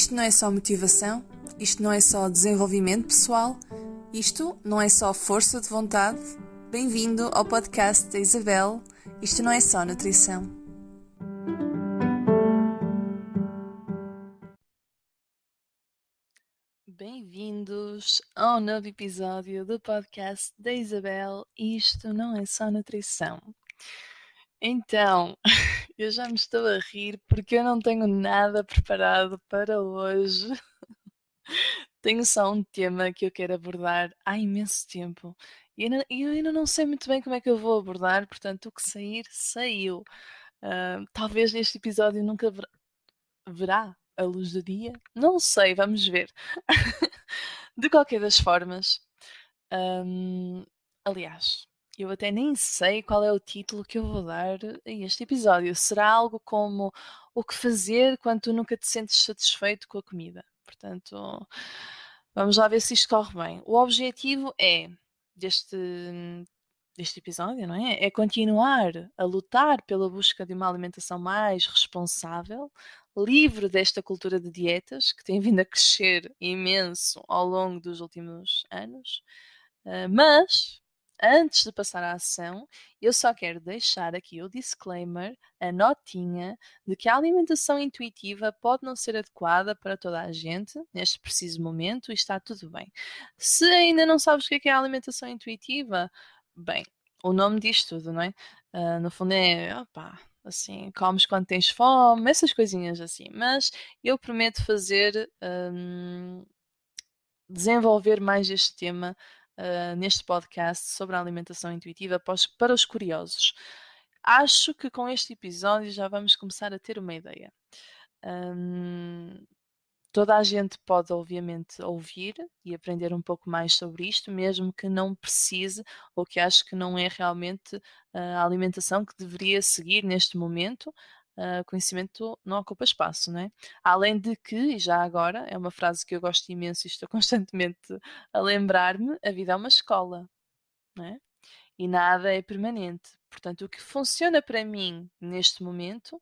Isto não é só motivação, isto não é só desenvolvimento pessoal, isto não é só força de vontade. Bem-vindo ao podcast da Isabel. Isto não é só nutrição. Bem-vindos ao novo episódio do podcast da Isabel. Isto não é só nutrição. Então, eu já me estou a rir porque eu não tenho nada preparado para hoje. tenho só um tema que eu quero abordar há imenso tempo e eu ainda não sei muito bem como é que eu vou abordar, portanto, o que sair, saiu. Uh, talvez neste episódio nunca ver verá a luz do dia. Não sei, vamos ver. De qualquer das formas, um, aliás, eu até nem sei qual é o título que eu vou dar a este episódio. Será algo como o que fazer quando tu nunca te sentes satisfeito com a comida? Portanto, vamos lá ver se isto corre bem. O objetivo é deste deste episódio, não é? É continuar a lutar pela busca de uma alimentação mais responsável, livre desta cultura de dietas que tem vindo a crescer imenso ao longo dos últimos anos, uh, mas antes de passar à ação, eu só quero deixar aqui o disclaimer, a notinha, de que a alimentação intuitiva pode não ser adequada para toda a gente neste preciso momento e está tudo bem. Se ainda não sabes o que é, é a alimentação intuitiva, bem, o nome diz tudo, não é? Uh, no fundo é, opa, assim, comes quando tens fome, essas coisinhas assim. Mas eu prometo fazer, um, desenvolver mais este tema uh, neste podcast sobre a alimentação intuitiva para os, curiosos. Acho que com este episódio já vamos começar a ter uma ideia. Um, toda a gente pode, obviamente, ouvir e aprender um pouco mais sobre isto, mesmo que não precise ou que ache que não é realmente a alimentação que deveria seguir neste momento, uh, conhecimento não ocupa espaço, não é? Além de que, e já agora, é uma frase que eu gosto imenso e estou constantemente a lembrar-me, a vida é uma escola, não é? E nada é permanente. Portanto, o que funciona para mim neste momento,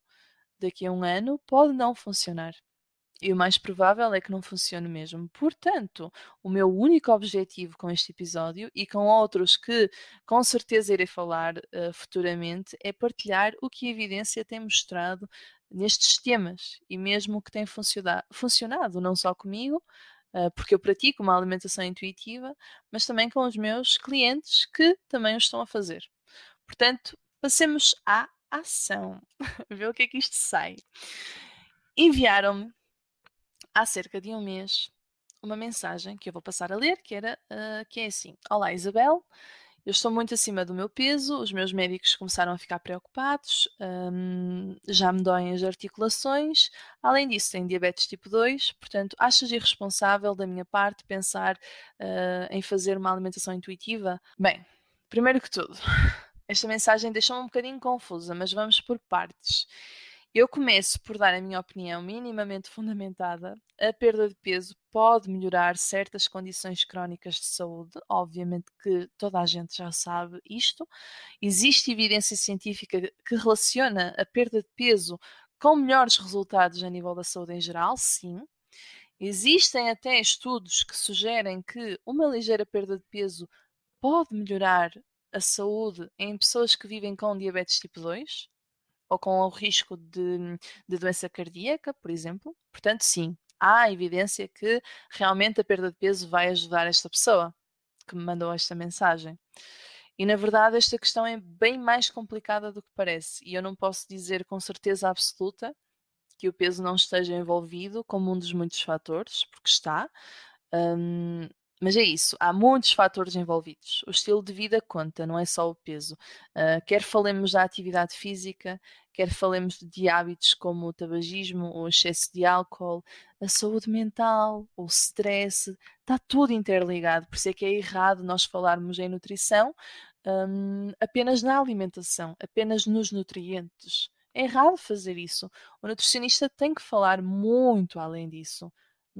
daqui a um ano, pode não funcionar. E o mais provável é que não funcione mesmo. Portanto, o meu único objetivo com este episódio e com outros que com certeza irei falar uh, futuramente é partilhar o que a evidência tem mostrado nestes temas e mesmo o que tem funcionado, não só comigo, uh, porque eu pratico uma alimentação intuitiva, mas também com os meus clientes que também o estão a fazer. Portanto, passemos à ação. Ver o que é que isto sai. Enviaram-me há cerca de um mês uma mensagem que eu vou passar a ler, que, era, uh, que é assim: Olá Isabel, eu estou muito acima do meu peso, os meus médicos começaram a ficar preocupados, um, já me doem as articulações, além disso tenho diabetes tipo 2, portanto achas irresponsável da minha parte pensar uh, em fazer uma alimentação intuitiva? Bem, primeiro que tudo, esta mensagem deixou-me um bocadinho confusa, mas vamos por partes. Eu começo por dar a minha opinião minimamente fundamentada. A perda de peso pode melhorar certas condições crónicas de saúde, obviamente que toda a gente já sabe isto. Existe evidência científica que relaciona a perda de peso com melhores resultados a nível da saúde em geral, sim. Existem até estudos que sugerem que uma ligeira perda de peso pode melhorar a saúde em pessoas que vivem com diabetes tipo 2 ou com o risco de, de doença cardíaca, por exemplo. Portanto, sim, há evidência que realmente a perda de peso vai ajudar esta pessoa que me mandou esta mensagem. E na verdade, esta questão é bem mais complicada do que parece, e eu não posso dizer com certeza absoluta que o peso não esteja envolvido como um dos muitos fatores, porque está. Um, mas é isso, há muitos fatores envolvidos. O estilo de vida conta, não é só o peso. Uh, quer falemos da atividade física, quer falemos de hábitos como o tabagismo, o excesso de álcool, a saúde mental, o stress, está tudo interligado. Por isso é que é errado nós falarmos em nutrição um, apenas na alimentação, apenas nos nutrientes. É errado fazer isso. O nutricionista tem que falar muito além disso.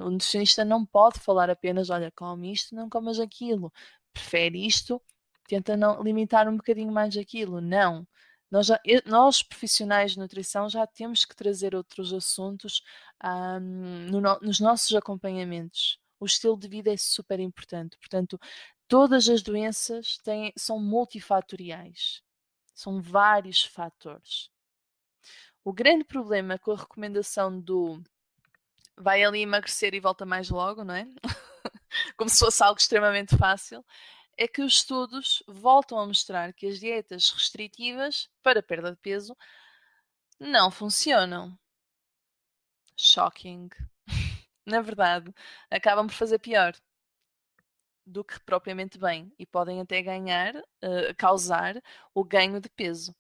O nutricionista não pode falar apenas, olha, come isto, não comas aquilo. Prefere isto, tenta não limitar um bocadinho mais aquilo. Não. Nós, já, nós, profissionais de nutrição, já temos que trazer outros assuntos um, no, nos nossos acompanhamentos. O estilo de vida é super importante. Portanto, todas as doenças têm, são multifatoriais. São vários fatores. O grande problema com a recomendação do vai ali emagrecer e volta mais logo, não é? Como se fosse algo extremamente fácil, é que os estudos voltam a mostrar que as dietas restritivas para perda de peso não funcionam. Shocking. Na verdade, acabam por fazer pior do que propriamente bem e podem até ganhar, uh, causar o ganho de peso.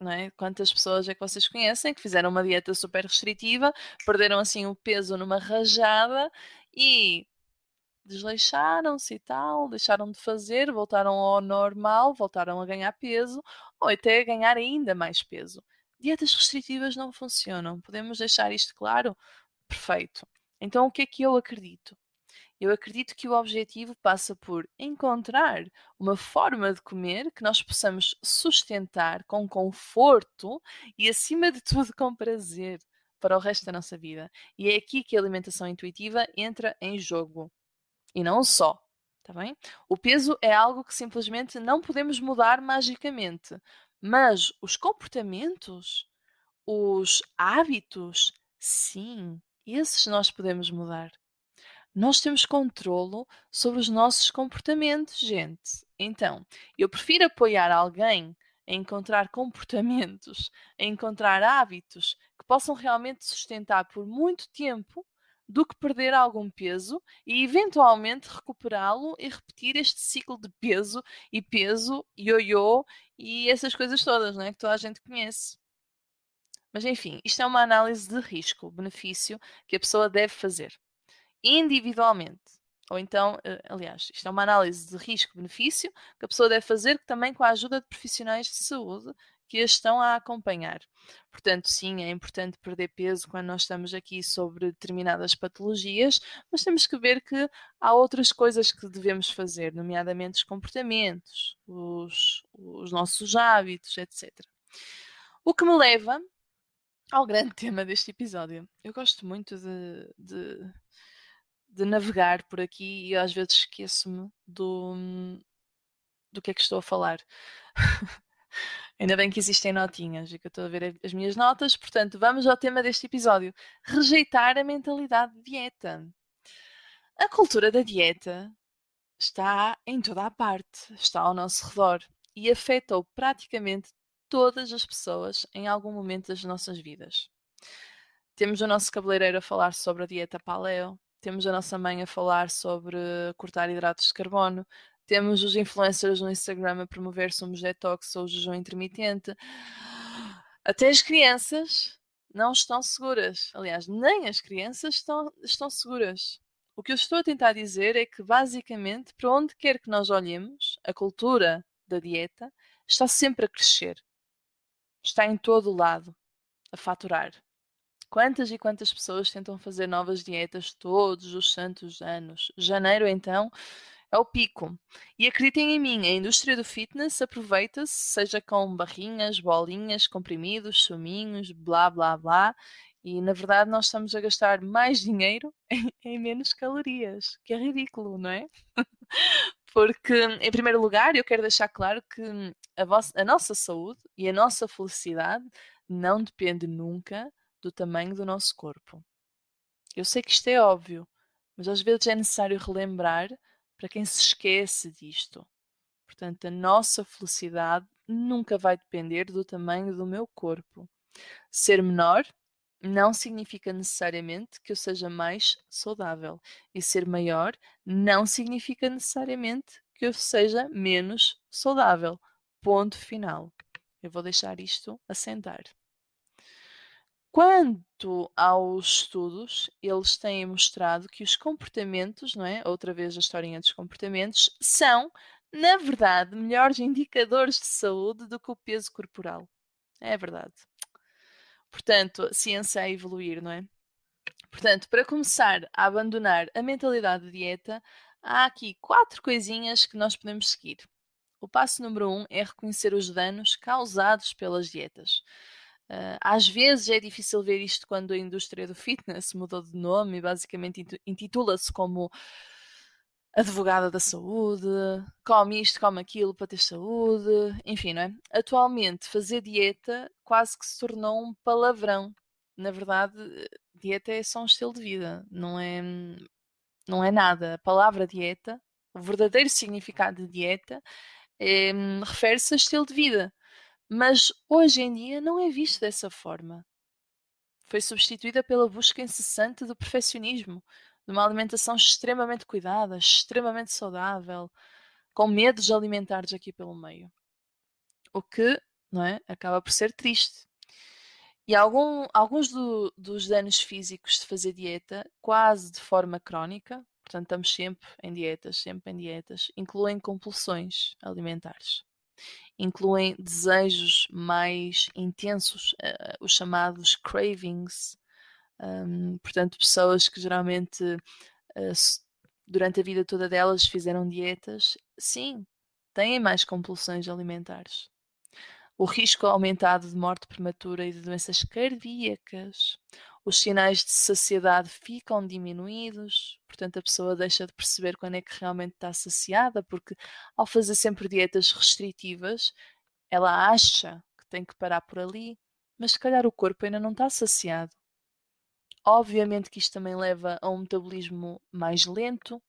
Não é? Quantas pessoas é que vocês conhecem que fizeram uma dieta super restritiva, perderam assim o peso numa rajada e desleixaram-se e tal, deixaram de fazer, voltaram ao normal, voltaram a ganhar peso ou até a ganhar ainda mais peso. Dietas restritivas não funcionam. Podemos deixar isto claro? Perfeito. Então, o que é que eu acredito? Eu acredito que o objetivo passa por encontrar uma forma de comer que nós possamos sustentar com conforto e, acima de tudo, com prazer para o resto da nossa vida. E é aqui que a alimentação intuitiva entra em jogo e não só. Tá bem? O peso é algo que simplesmente não podemos mudar magicamente, mas os comportamentos, os hábitos, sim, esses nós podemos mudar. Nós temos controlo sobre os nossos comportamentos, gente. Então, eu prefiro apoiar alguém a encontrar comportamentos, a encontrar hábitos que possam realmente sustentar por muito tempo do que perder algum peso e eventualmente recuperá-lo e repetir este ciclo de peso e peso, ioiô e essas coisas todas, né, que toda a gente conhece. Mas enfim, isto é uma análise de risco-benefício que a pessoa deve fazer individualmente. Ou então, eh, aliás, isto é uma análise de risco-benefício que a pessoa deve fazer também com a ajuda de profissionais de saúde que a estão a acompanhar. Portanto, sim, é importante perder peso quando nós estamos aqui sobre determinadas patologias, mas temos que ver que há outras coisas que devemos fazer, nomeadamente os comportamentos, os, os nossos hábitos, etc. O que me leva ao grande tema deste episódio. Eu gosto muito de, de, de navegar por aqui e às vezes esqueço-me do, do que é que estou a falar. Ainda bem que existem notinhas e que eu estou a ver as minhas notas. Portanto, vamos ao tema deste episódio: rejeitar a mentalidade de dieta. A cultura da dieta está em toda a parte, está ao nosso redor e afetou praticamente todas as pessoas em algum momento das nossas vidas. Temos o nosso cabeleireiro a falar sobre a dieta paleo, temos a nossa mãe a falar sobre cortar hidratos de carbono, temos os influencers no Instagram a promover somos detox ou jejum intermitente. Até as crianças não estão seguras. Aliás, nem as crianças estão, estão seguras. O que eu estou a tentar dizer é que, basicamente, para onde quer que nós olhemos, a cultura da dieta está sempre a crescer. Está em todo o lado, a faturar. Quantas e quantas pessoas tentam fazer novas dietas todos os santos anos? Janeiro, então, é o pico. E acreditem em mim, a indústria do fitness aproveita-se, seja com barrinhas, bolinhas, comprimidos, suminhos, blá blá blá. E na verdade nós estamos a gastar mais dinheiro em, menos calorias, que é ridículo, não é? Porque, em primeiro lugar, eu quero deixar claro que a, vossa, a nossa saúde e a nossa felicidade não depende nunca do tamanho do nosso corpo. Eu sei que isto é óbvio, mas às vezes é necessário relembrar para quem se esquece disto. Portanto, a nossa felicidade nunca vai depender do tamanho do meu corpo. Ser menor não significa necessariamente que eu seja mais saudável, e ser maior não significa necessariamente que eu seja menos saudável. Ponto final. Eu vou deixar isto assentar. Quanto aos estudos, eles têm mostrado que os comportamentos, não é? Outra vez a historinha dos comportamentos, são, na verdade, melhores indicadores de saúde do que o peso corporal. É verdade. Portanto, a ciência a evoluir, não é? Portanto, para começar a abandonar a mentalidade de dieta, há aqui quatro coisinhas que nós podemos seguir. O passo número um é reconhecer os danos causados pelas dietas. Uh, às vezes é difícil ver isto quando a indústria do fitness mudou de nome e basicamente intitula-se como advogada da saúde, come isto, come aquilo para ter saúde, enfim, não é? Atualmente, fazer dieta quase que se tornou um palavrão. Na verdade, dieta é só um estilo de vida, não é, não é nada. A palavra dieta, o verdadeiro significado de dieta, é, refere-se a estilo de vida. Mas hoje em dia não é visto dessa forma. Foi substituída pela busca incessante do perfeccionismo, de uma alimentação extremamente cuidada, extremamente saudável, com medos alimentares aqui pelo meio. O que, não é, acaba por ser triste. E algum, alguns do, dos danos físicos de fazer dieta, quase de forma crónica, portanto estamos sempre em dietas, sempre em dietas, incluem compulsões alimentares. Incluem desejos mais intensos, uh, os chamados cravings, um, portanto, pessoas que geralmente uh, durante a vida toda delas fizeram dietas, sim, têm mais compulsões alimentares. O risco aumentado de morte prematura e de doenças cardíacas. Os sinais de saciedade ficam diminuídos, portanto, a pessoa deixa de perceber quando é que realmente está saciada, porque ao fazer sempre dietas restritivas, ela acha que tem que parar por ali, mas se calhar o corpo ainda não está saciado. Obviamente que isto também leva a um metabolismo mais lento,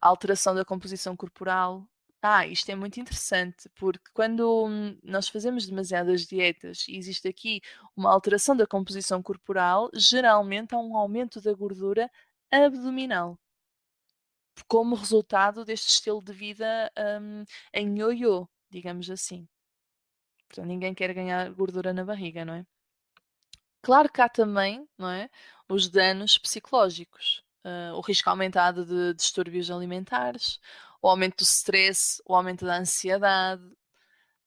alteração da composição corporal. Ah, isto é muito interessante, porque quando nós fazemos demasiadas dietas e existe aqui uma alteração da composição corporal, geralmente há um aumento da gordura abdominal. Como resultado deste estilo de vida um, em ioiô, digamos assim. Portanto, ninguém quer ganhar gordura na barriga, não é? Claro que há também, não é, os danos psicológicos, uh, o risco aumentado de distúrbios alimentares, o aumento do stress, o aumento da ansiedade,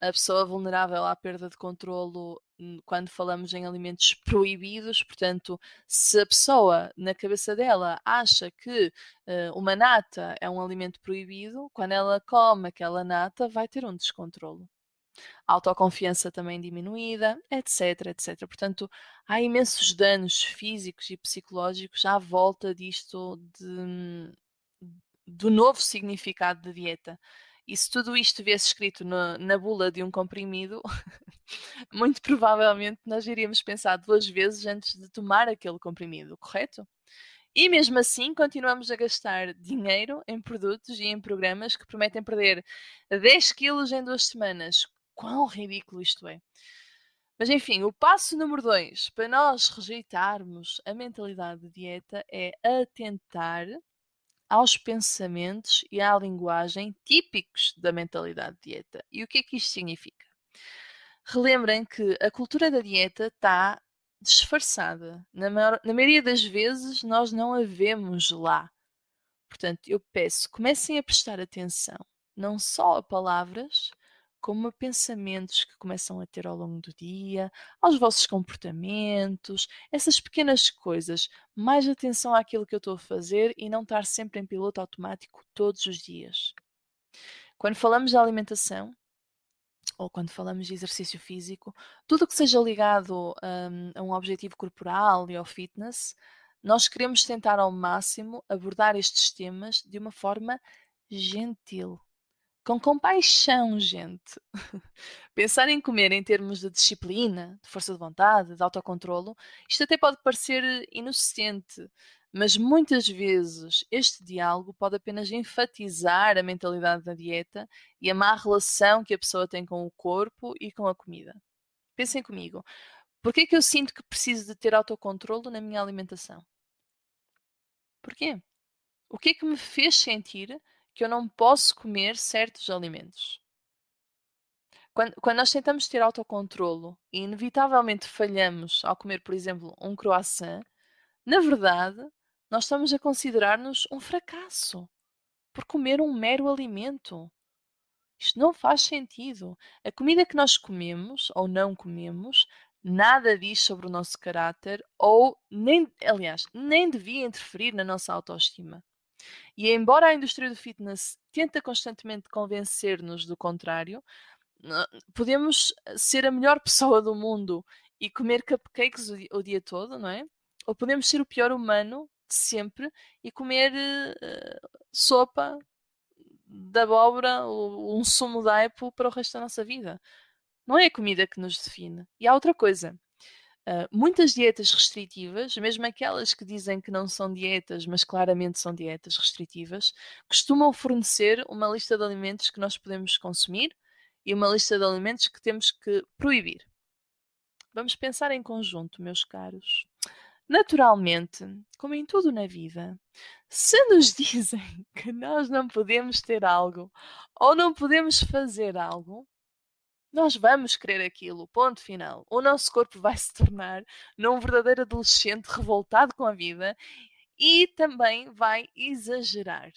a pessoa vulnerável à perda de controlo hum, quando falamos em alimentos proibidos, portanto, se a pessoa na cabeça dela acha que uh, uma nata é um alimento proibido, quando ela come aquela nata vai ter um descontrolo autoconfiança também diminuída, etc, etc. Portanto, há imensos danos físicos e psicológicos à volta disto de, do novo significado de dieta. E se tudo isto viesse escrito na, na bula de um comprimido, muito provavelmente nós iríamos pensar duas vezes antes de tomar aquele comprimido, correto? E mesmo assim, continuamos a gastar dinheiro em produtos e em programas que prometem perder 10 quilos em duas semanas, quão ridículo isto é. Mas enfim, o passo número dois para nós rejeitarmos a mentalidade de dieta é atentar aos pensamentos e à linguagem típicos da mentalidade de dieta. E o que é que isto significa? Relembrem que a cultura da dieta está disfarçada. Na, maior, na maioria das vezes nós não a vemos lá. Portanto, eu peço, comecem a prestar atenção não só a palavras, como a pensamentos que começam a ter ao longo do dia, aos vossos comportamentos, essas pequenas coisas. Mais atenção àquilo que eu estou a fazer e não estar sempre em piloto automático todos os dias. Quando falamos de alimentação, ou quando falamos de exercício físico, tudo o que seja ligado um, a um objetivo corporal e ao fitness, nós queremos tentar ao máximo abordar estes temas de uma forma gentil com compaixão, gente. Pensar em comer em termos de disciplina, de força de vontade, de autocontrolo, isto até pode parecer inocente, mas muitas vezes este diálogo pode apenas enfatizar a mentalidade da dieta e a má relação que a pessoa tem com o corpo e com a comida. Pensem comigo, por que é que eu sinto que preciso de ter autocontrolo na minha alimentação? Porquê? O que é que me fez sentir que eu não posso comer certos alimentos. Quando, quando nós tentamos ter autocontrolo e inevitavelmente falhamos ao comer, por exemplo, um croissant, na verdade, nós estamos a considerar-nos um fracasso por comer um mero alimento. Isto não faz sentido. A comida que nós comemos ou não comemos nada diz sobre o nosso caráter ou nem, aliás, nem devia interferir na nossa autoestima. E embora a indústria do fitness tenta constantemente convencer-nos do contrário, podemos ser a melhor pessoa do mundo e comer cupcakes o, o dia todo, não é? Ou podemos ser o pior humano de sempre e comer uh, sopa de abóbora ou um sumo de aipo para o resto da nossa vida. Não é a comida que nos define. E há outra coisa. Uh, muitas dietas restritivas, mesmo aquelas que dizem que não são dietas, mas claramente são dietas restritivas, costumam fornecer uma lista de alimentos que nós podemos consumir e uma lista de alimentos que temos que proibir. Vamos pensar em conjunto, meus caros. Naturalmente, como em tudo na vida, se nos dizem que nós não podemos ter algo ou não podemos fazer algo, nós vamos querer aquilo, ponto final. O nosso corpo vai se tornar num verdadeiro adolescente revoltado com a vida e também vai exagerar.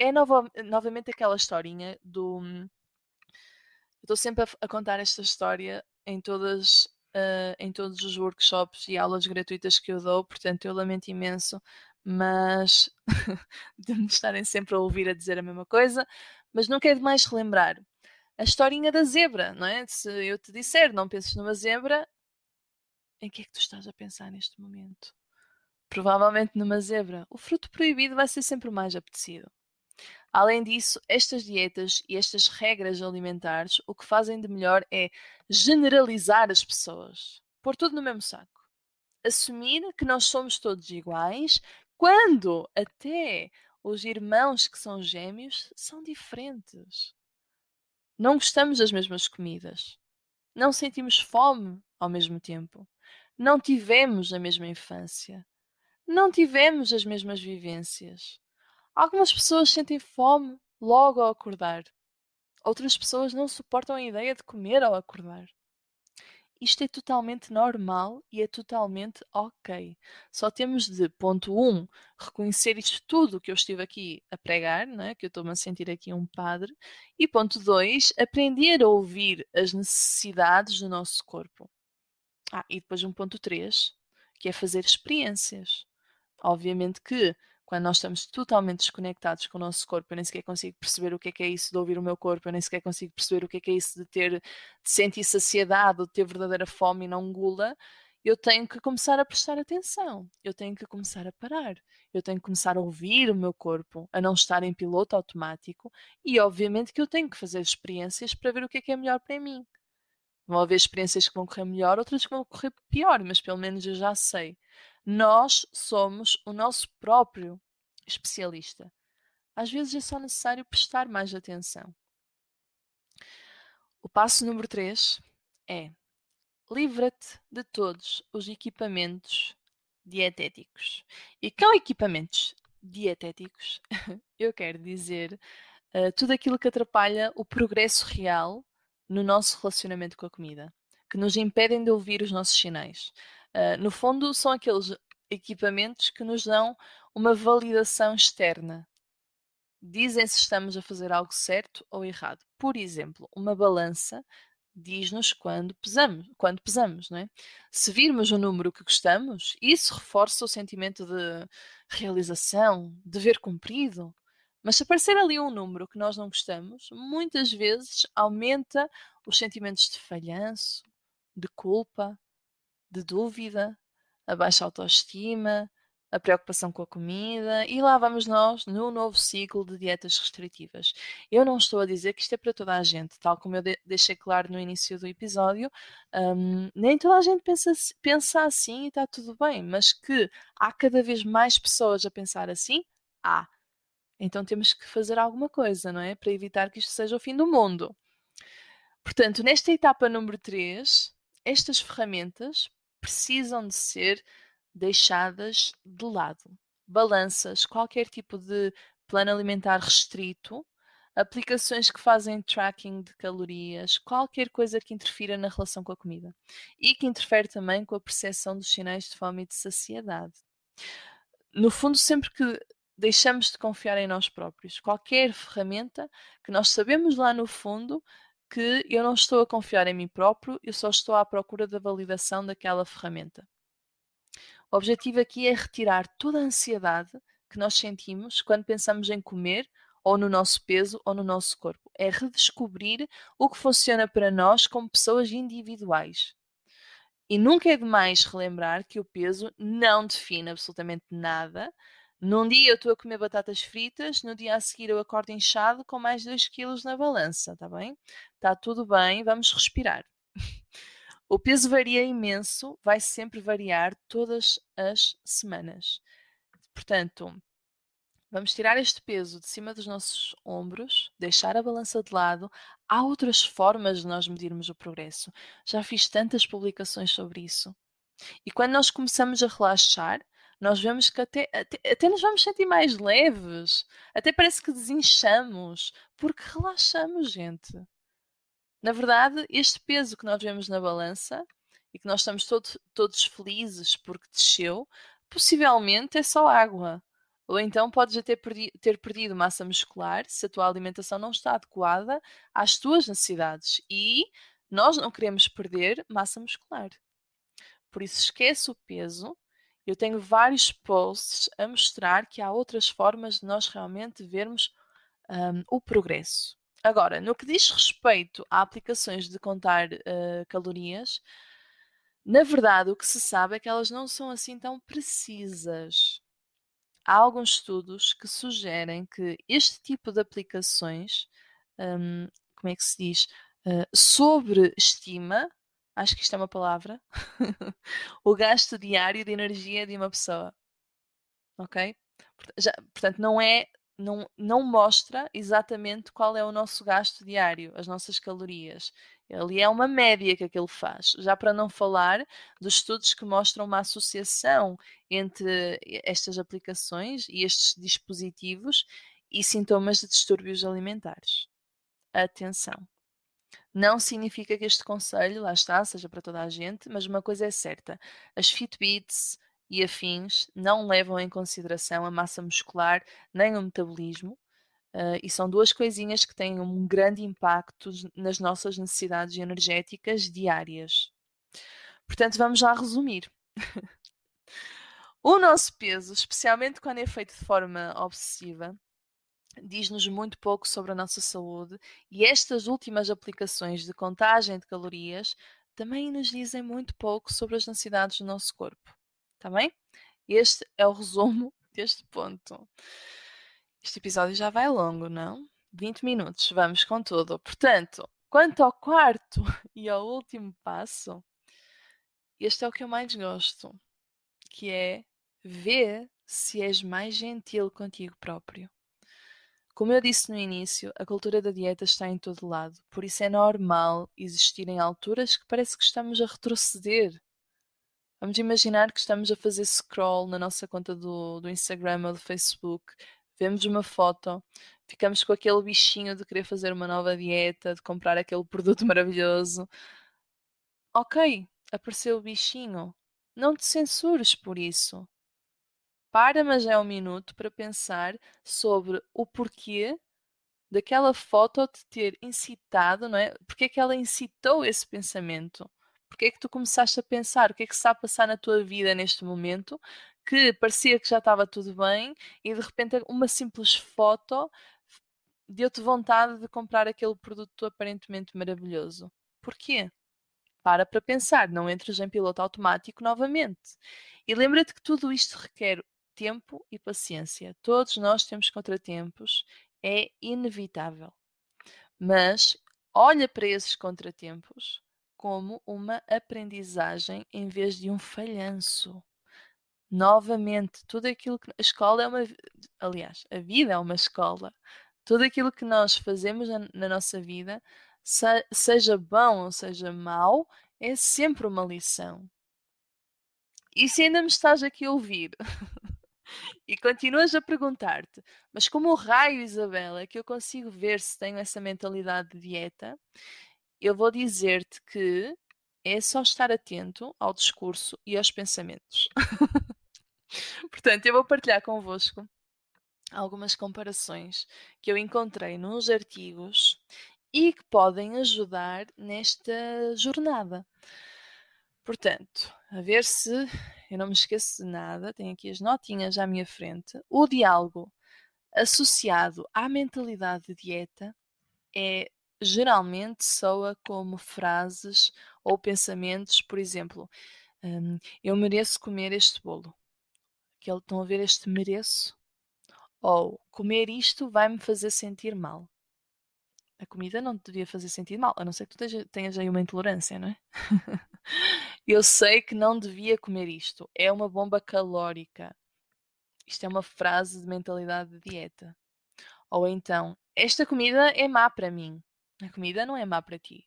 É nova, novamente aquela historinha do. Estou sempre a, a, contar esta história em todas. Uh, em todos os workshops e aulas gratuitas que eu dou, portanto eu lamento imenso, mas de me estarem sempre a ouvir a dizer a mesma coisa, mas não quero demais relembrar a historinha da zebra, não é? Se eu te disser não penses numa zebra, em que é que tu estás a pensar neste momento? Provavelmente numa zebra. O fruto proibido vai ser sempre mais apetecido. Além disso, estas dietas e estas regras alimentares o que fazem de melhor é generalizar as pessoas, pôr tudo no mesmo saco. Assumir que nós somos todos iguais, quando até os irmãos que são gêmeos são diferentes. Não gostamos das mesmas comidas. Não sentimos fome ao mesmo tempo. Não tivemos a mesma infância. Não tivemos as mesmas vivências. Algumas pessoas sentem fome logo ao acordar. Outras pessoas não suportam a ideia de comer ao acordar. Isto é totalmente normal e é totalmente ok. Só temos de, ponto 1, um, reconhecer isto tudo que eu estive aqui a pregar, né? que eu estou-me a sentir aqui um padre, e ponto 2, aprender a ouvir as necessidades do nosso corpo. Ah, e depois um ponto 3, que é fazer experiências. Obviamente que quando nós estamos totalmente desconectados com o nosso corpo, eu nem sequer consigo perceber o que é, que é isso de ouvir o meu corpo, eu nem sequer consigo perceber o que é, que é isso de ter, de sentir saciedade, de ter verdadeira fome e não gula, eu tenho que começar a prestar atenção, eu tenho que começar a parar, eu tenho que começar a ouvir o meu corpo, a não estar em piloto automático e, obviamente, que eu tenho que fazer experiências para ver o que é que é melhor para mim. Vão haver experiências que vão correr melhor, outras que vão correr pior, mas pelo menos eu já sei nós somos o nosso próprio especialista. Às vezes é só necessário prestar mais atenção. O passo número 3 é livra-te de todos os equipamentos dietéticos. E com equipamentos dietéticos, eu quero dizer uh, tudo aquilo que atrapalha o progresso real no nosso relacionamento com a comida, que nos impedem de ouvir os nossos sinais. Uh, no fundo, são aqueles equipamentos que nos dão uma validação externa. Dizem se estamos a fazer algo certo ou errado. Por exemplo, uma balança diz-nos quando pesamos, quando pesamos, não é? Se virmos o número que gostamos, isso reforça o sentimento de realização, dever cumprido. Mas se aparecer ali um número que nós não gostamos, muitas vezes aumenta os sentimentos de falhanço, de culpa, de dúvida, a baixa autoestima, a preocupação com a comida, e lá vamos nós no novo ciclo de dietas restritivas. Eu não estou a dizer que isto é para toda a gente, tal como eu de deixei claro no início do episódio, um, nem toda a gente pensa, pensa assim e está tudo bem, mas que há cada vez mais pessoas a pensar assim, há. Então temos que fazer alguma coisa, não é? Para evitar que isto seja o fim do mundo. Portanto, nesta etapa número 3, estas ferramentas precisam de ser deixadas de lado. Balanças, qualquer tipo de plano alimentar restrito, aplicações que fazem tracking de calorias, qualquer coisa que interfira na relação com a comida e que interfere também com a percepção dos sinais de fome e de saciedade. No fundo, sempre que deixamos de confiar em nós próprios, qualquer ferramenta que nós sabemos lá no fundo que eu não estou a confiar em mim próprio, eu só estou à procura da validação daquela ferramenta. O objetivo aqui é retirar toda a ansiedade que nós sentimos quando pensamos em comer ou no nosso peso ou no nosso corpo. É redescobrir o que funciona para nós como pessoas individuais. E nunca é demais relembrar que o peso não define absolutamente nada. Num dia eu estou a comer batatas fritas, no dia a seguir eu acordo inchado com mais 2 quilos na balança, está bem? Está tudo bem, vamos respirar. O peso varia imenso, vai sempre variar todas as semanas. Portanto, vamos tirar este peso de cima dos nossos ombros, deixar a balança de lado. Há outras formas de nós medirmos o progresso. Já fiz tantas publicações sobre isso. E quando nós começamos a relaxar, nós vemos que até, até, até nos vamos sentir mais leves. Até parece que desinchamos, porque relaxamos, gente. Na verdade, este peso que nós vemos na balança e que nós estamos todo, todos felizes porque desceu, possivelmente é só água. Ou então podes até perdi, ter perdido massa muscular se a tua alimentação não está adequada às tuas necessidades. E nós não queremos perder massa muscular. Por isso, esquece o peso. Eu tenho vários posts a mostrar que há outras formas de nós realmente vermos um, o progresso. Agora, no que diz respeito a aplicações de contar uh, calorias, na verdade o que se sabe é que elas não são assim tão precisas. Há alguns estudos que sugerem que este tipo de aplicações, um, como é que se diz, uh, sobreestima, acho que isto é uma palavra, o gasto diário de energia de uma pessoa. Ok? Já, portanto, não é não, não mostra exatamente qual é o nosso gasto diário, as nossas calorias. Ali é uma média que aquilo faz. Já para não falar dos estudos que mostram uma associação entre estas aplicações e estes dispositivos e sintomas de distúrbios alimentares. Atenção! Não significa que este conselho, lá está, seja para toda a gente, mas uma coisa é certa: as Fitbits, e afins não levam em consideração a massa muscular nem o metabolismo, uh, e são duas coisinhas que têm um grande impacto nas nossas necessidades energéticas diárias. Portanto, vamos lá resumir. o nosso peso, especialmente quando é feito de forma obsessiva, diz-nos muito pouco sobre a nossa saúde e estas últimas aplicações de contagem de calorias também nos dizem muito pouco sobre as necessidades do nosso corpo. Está bem? Este é o resumo deste ponto. Este episódio já vai longo, não? 20 minutos, vamos com tudo. Portanto, quanto ao quarto e ao último passo, este é o que eu mais gosto, que é ver se és mais gentil contigo próprio. Como eu disse no início, a cultura da dieta está em todo lado, por isso é normal existirem alturas que parece que estamos a retroceder Vamos imaginar que estamos a fazer scroll na nossa conta do, do Instagram ou do Facebook, vemos uma foto, ficamos com aquele bichinho de querer fazer uma nova dieta, de comprar aquele produto maravilhoso. Ok, apareceu o bichinho. Não te censures por isso. Para, mas é um minuto para pensar sobre o porquê daquela foto te ter incitado, não é? Porque é que ela incitou esse pensamento? Porque é que tu começaste a pensar? O que é que está a passar na tua vida neste momento? Que parecia que já estava tudo bem e de repente uma simples foto deu-te vontade de comprar aquele produto aparentemente maravilhoso. Porquê? Para para pensar, não entres em piloto automático novamente. E lembra-te que tudo isto requer tempo e paciência. Todos nós temos contratempos, é inevitável. Mas olha para esses contratempos como uma aprendizagem em vez de um falhanço. Novamente, tudo aquilo que a escola é uma, aliás, a vida é uma escola. Tudo aquilo que nós fazemos na, na nossa vida, se, seja bom ou seja mau, é sempre uma lição. E se ainda me estás aqui a ouvir e continuas a perguntar-te, mas como o raio, Isabela, é que eu consigo ver se tenho essa mentalidade de dieta? eu vou dizer-te que é só estar atento ao discurso e aos pensamentos. Portanto, eu vou partilhar convosco algumas comparações que eu encontrei nos artigos e que podem ajudar nesta jornada. Portanto, a ver se eu não me esqueço de nada, tenho aqui as notinhas à minha frente. O diálogo associado à mentalidade de dieta é geralmente soa como frases ou pensamentos, por exemplo, um, eu mereço comer este bolo. Aquele, estão a ver este mereço? Ou comer isto vai-me fazer sentir mal. A comida não te devia fazer sentir mal, a não ser que tu tenhas aí uma intolerância, não é? eu sei que não devia comer isto. É uma bomba calórica. Isto é uma frase de mentalidade de dieta. Ou então, esta comida é má para mim. A comida não é má para ti.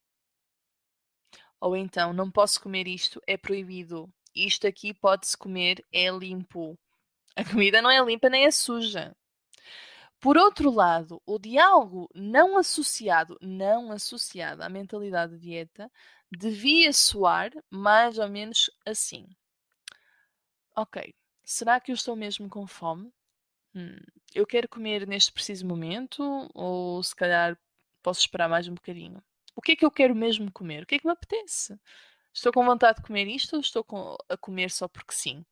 Ou então, não posso comer isto, é proibido. Isto aqui pode-se comer, é limpo. A comida não é limpa nem é suja. Por outro lado, o diálogo não associado, não associado à mentalidade de dieta, devia soar mais ou menos assim. Ok, será que eu estou mesmo com fome? Hum, eu quero comer neste preciso momento ou se calhar posso esperar mais um bocadinho? O que é que eu quero mesmo comer? O que é que me apetece? Estou com vontade de comer isto ou estou a comer só porque sim?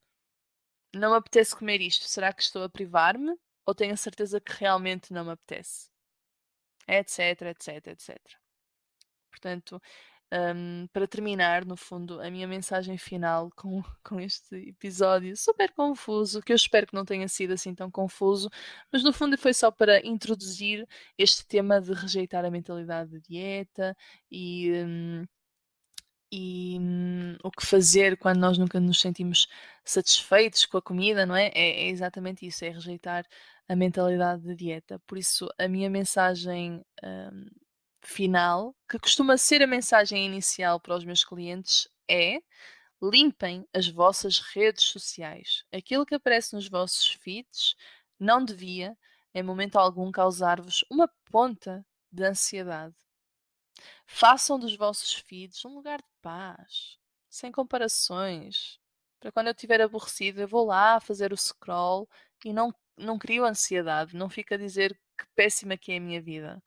Não me apetece comer isto. Será que estou a privar-me ou tenho a certeza que realmente não me apetece? Etc, etc, etc. Portanto, um, para terminar, no fundo, a minha mensagem final com, com este episódio super confuso, que eu espero que não tenha sido assim tão confuso, mas no fundo foi só para introduzir este tema de rejeitar a mentalidade de dieta e. Um, e hum, o que fazer quando nós nunca nos sentimos satisfeitos com a comida, não é? É, é exatamente isso, é rejeitar a mentalidade de dieta. Por isso, a minha mensagem hum, final, que costuma ser a mensagem inicial para os meus clientes, é limpem as vossas redes sociais. Aquilo que aparece nos vossos feeds não devia, em momento algum, causar-vos uma ponta de ansiedade. Façam dos vossos feeds um lugar de paz, sem comparações. Para quando eu estiver aborrecido, eu vou lá fazer o scroll e não, não crio ansiedade, não fico a dizer que péssima que é a minha vida.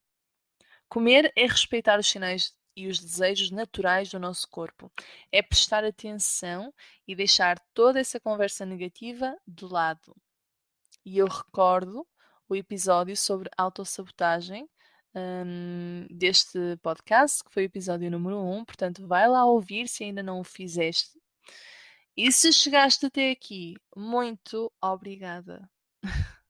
Comer é respeitar os sinais e os desejos naturais do nosso corpo. É prestar atenção e deixar toda essa conversa negativa de lado. E eu recordo o episódio sobre autossabotagem um, deste podcast, que foi o episódio número 1. Um, portanto, vai lá ouvir se ainda não o fizeste. E se chegaste até aqui, muito obrigada.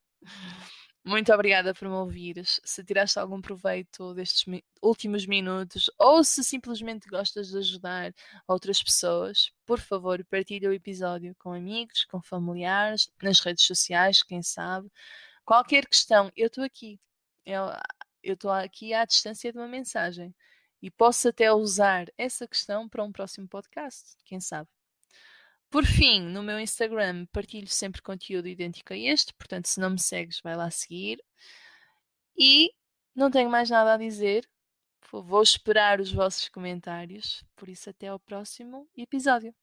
Muito obrigada por me ouvires. Se tiraste algum proveito destes mi últimos minutos ou se simplesmente gostas de ajudar outras pessoas, por favor, partilha o episódio com amigos, com familiares, nas redes sociais, quem sabe. Qualquer questão, eu estou aqui. Eu eu estou aqui à distância de uma mensagem e posso até usar essa questão para um próximo podcast, quem sabe. Por fim, no meu Instagram partilho sempre conteúdo idêntico a este, portanto, se não me segues, vai lá seguir. E não tenho mais nada a dizer, vou esperar os vossos comentários, por isso, até ao próximo episódio.